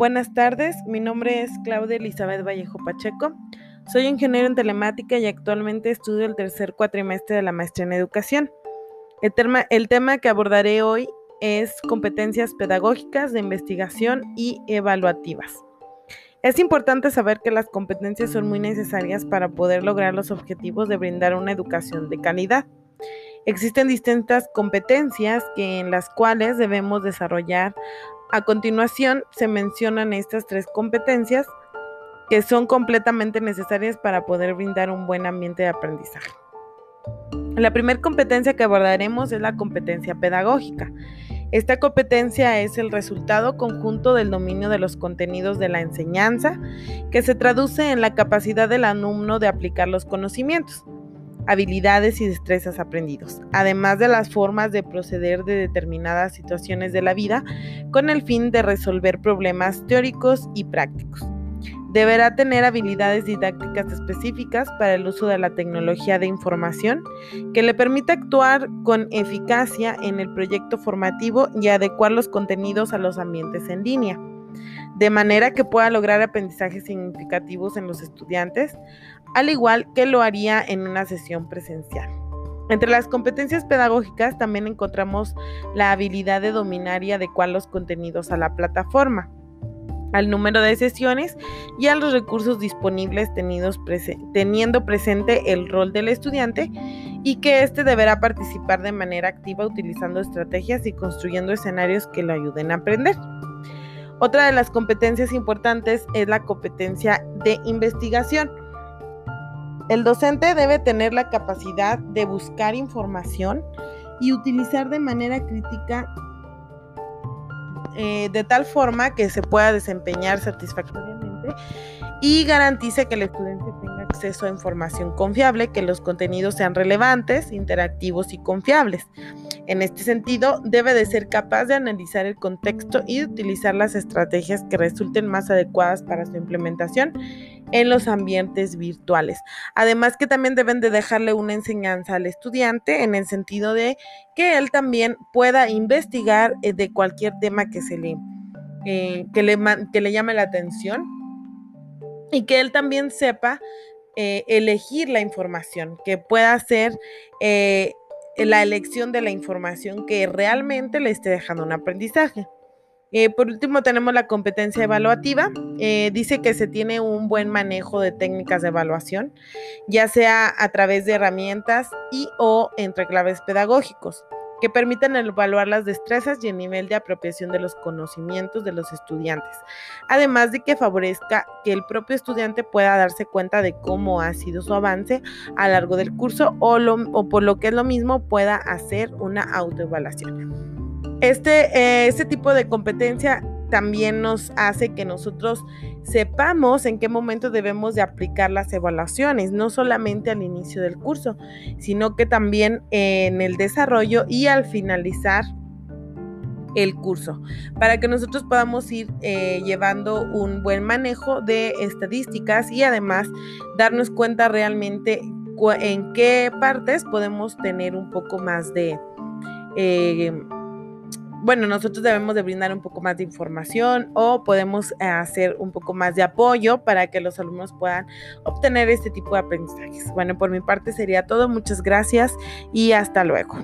Buenas tardes, mi nombre es Claudia Elizabeth Vallejo Pacheco. Soy ingeniero en telemática y actualmente estudio el tercer cuatrimestre de la maestría en educación. El tema, el tema que abordaré hoy es competencias pedagógicas de investigación y evaluativas. Es importante saber que las competencias son muy necesarias para poder lograr los objetivos de brindar una educación de calidad. Existen distintas competencias que en las cuales debemos desarrollar. A continuación se mencionan estas tres competencias que son completamente necesarias para poder brindar un buen ambiente de aprendizaje. La primera competencia que abordaremos es la competencia pedagógica. Esta competencia es el resultado conjunto del dominio de los contenidos de la enseñanza, que se traduce en la capacidad del alumno de aplicar los conocimientos habilidades y destrezas aprendidos, además de las formas de proceder de determinadas situaciones de la vida con el fin de resolver problemas teóricos y prácticos. Deberá tener habilidades didácticas específicas para el uso de la tecnología de información que le permita actuar con eficacia en el proyecto formativo y adecuar los contenidos a los ambientes en línea de manera que pueda lograr aprendizajes significativos en los estudiantes, al igual que lo haría en una sesión presencial. Entre las competencias pedagógicas también encontramos la habilidad de dominar y adecuar los contenidos a la plataforma, al número de sesiones y a los recursos disponibles teniendo presente el rol del estudiante y que éste deberá participar de manera activa utilizando estrategias y construyendo escenarios que lo ayuden a aprender. Otra de las competencias importantes es la competencia de investigación. El docente debe tener la capacidad de buscar información y utilizar de manera crítica eh, de tal forma que se pueda desempeñar satisfactoriamente y garantice que el estudiante acceso a información confiable, que los contenidos sean relevantes, interactivos y confiables. En este sentido, debe de ser capaz de analizar el contexto y de utilizar las estrategias que resulten más adecuadas para su implementación en los ambientes virtuales. Además que también deben de dejarle una enseñanza al estudiante en el sentido de que él también pueda investigar eh, de cualquier tema que se le, eh, que le, que le llame la atención y que él también sepa eh, elegir la información, que pueda ser la elección de la información que realmente le esté dejando un aprendizaje. Eh, por último, tenemos la competencia evaluativa. Eh, dice que se tiene un buen manejo de técnicas de evaluación, ya sea a través de herramientas y o entre claves pedagógicos que permitan evaluar las destrezas y el nivel de apropiación de los conocimientos de los estudiantes, además de que favorezca que el propio estudiante pueda darse cuenta de cómo ha sido su avance a lo largo del curso o, o por lo que es lo mismo pueda hacer una autoevaluación. Este, eh, este tipo de competencia también nos hace que nosotros sepamos en qué momento debemos de aplicar las evaluaciones, no solamente al inicio del curso, sino que también en el desarrollo y al finalizar el curso, para que nosotros podamos ir eh, llevando un buen manejo de estadísticas y además darnos cuenta realmente en qué partes podemos tener un poco más de... Eh, bueno, nosotros debemos de brindar un poco más de información o podemos eh, hacer un poco más de apoyo para que los alumnos puedan obtener este tipo de aprendizajes. Bueno, por mi parte sería todo. Muchas gracias y hasta luego.